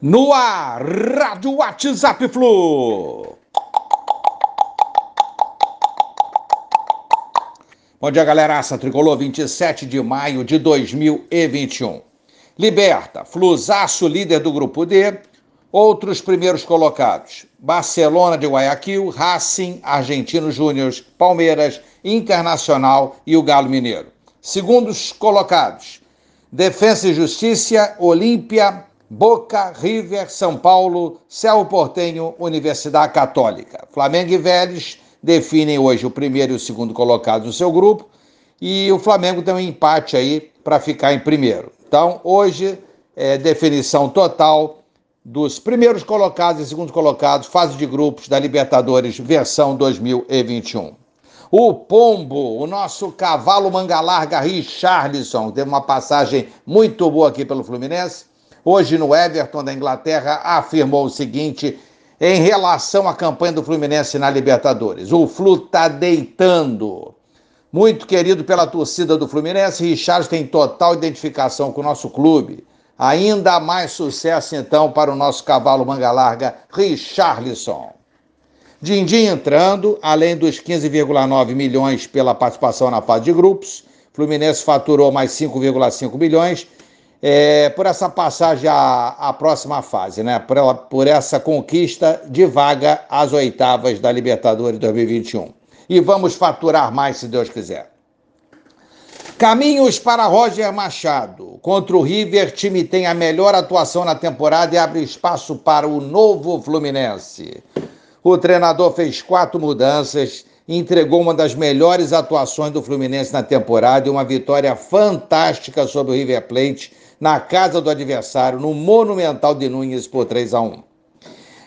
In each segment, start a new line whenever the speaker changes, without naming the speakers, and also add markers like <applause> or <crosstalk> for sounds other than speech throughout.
No ar, Rádio WhatsApp Flu. Bom dia, galeraça. Tricolor 27 de maio de 2021. Liberta, Flusaço líder do grupo D. Outros primeiros colocados: Barcelona de Guayaquil, Racing, Argentino Júnior, Palmeiras, Internacional e o Galo Mineiro. Segundos colocados: Defensa e Justiça, Olímpia, Boca, River, São Paulo, Céu Portenho, Universidade Católica. Flamengo e Vélez definem hoje o primeiro e o segundo colocados no seu grupo e o Flamengo tem um empate aí para ficar em primeiro. Então, hoje é definição total dos primeiros colocados e segundos colocados, fase de grupos da Libertadores versão 2021. O Pombo, o nosso cavalo manga larga Richarlison, teve uma passagem muito boa aqui pelo Fluminense hoje no Everton da Inglaterra, afirmou o seguinte em relação à campanha do Fluminense na Libertadores. O Flu está deitando. Muito querido pela torcida do Fluminense, Richard tem total identificação com o nosso clube. Ainda mais sucesso, então, para o nosso cavalo manga larga, Richarlison. Dindim entrando, além dos 15,9 milhões pela participação na fase de grupos. Fluminense faturou mais 5,5 milhões é, por essa passagem à, à, próxima fase, né? Por, ela, por essa conquista de vaga às oitavas da Libertadores 2021. E vamos faturar mais, se Deus quiser. Caminhos para Roger Machado. Contra o River, time tem a melhor atuação na temporada e abre espaço para o novo Fluminense. O treinador fez quatro mudanças entregou uma das melhores atuações do Fluminense na temporada e uma vitória fantástica sobre o River Plate na casa do adversário, no Monumental de Nunes por 3 a 1.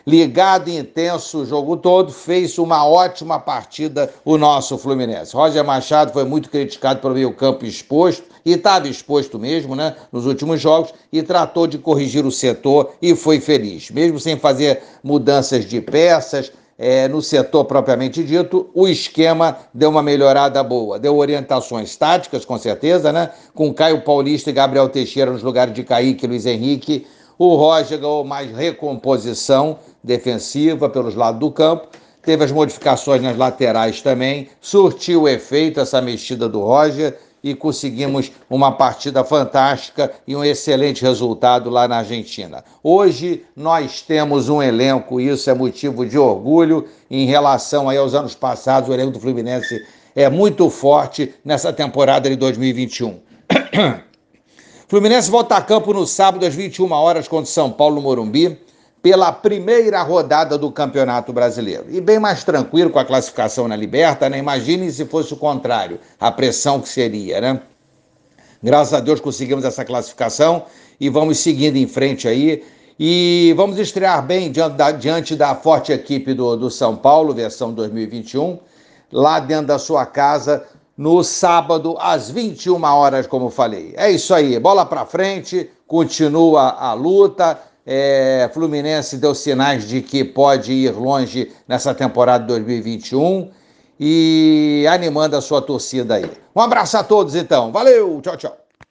Ligado e intenso o jogo todo, fez uma ótima partida o nosso Fluminense. Roger Machado foi muito criticado pelo meio campo exposto, e estava exposto mesmo, né, nos últimos jogos, e tratou de corrigir o setor e foi feliz. Mesmo sem fazer mudanças de peças, é, no setor propriamente dito, o esquema deu uma melhorada boa. Deu orientações táticas, com certeza, né? Com Caio Paulista e Gabriel Teixeira nos lugares de Kaique e Luiz Henrique. O Roger ganhou mais recomposição defensiva pelos lados do campo. Teve as modificações nas laterais também. Surtiu o efeito essa mexida do Roger e conseguimos uma partida fantástica e um excelente resultado lá na Argentina. Hoje nós temos um elenco, isso é motivo de orgulho em relação aí aos anos passados, o elenco do Fluminense é muito forte nessa temporada de 2021. <coughs> Fluminense volta a campo no sábado às 21 horas contra São Paulo no Morumbi pela primeira rodada do Campeonato Brasileiro. E bem mais tranquilo com a classificação na Liberta, né? Imagine se fosse o contrário, a pressão que seria, né? Graças a Deus conseguimos essa classificação e vamos seguindo em frente aí. E vamos estrear bem diante da, diante da forte equipe do, do São Paulo, versão 2021, lá dentro da sua casa, no sábado, às 21 horas, como falei. É isso aí, bola para frente, continua a luta é, Fluminense deu sinais de que pode ir longe nessa temporada 2021 e animando a sua torcida aí. Um abraço a todos então. Valeu, tchau, tchau.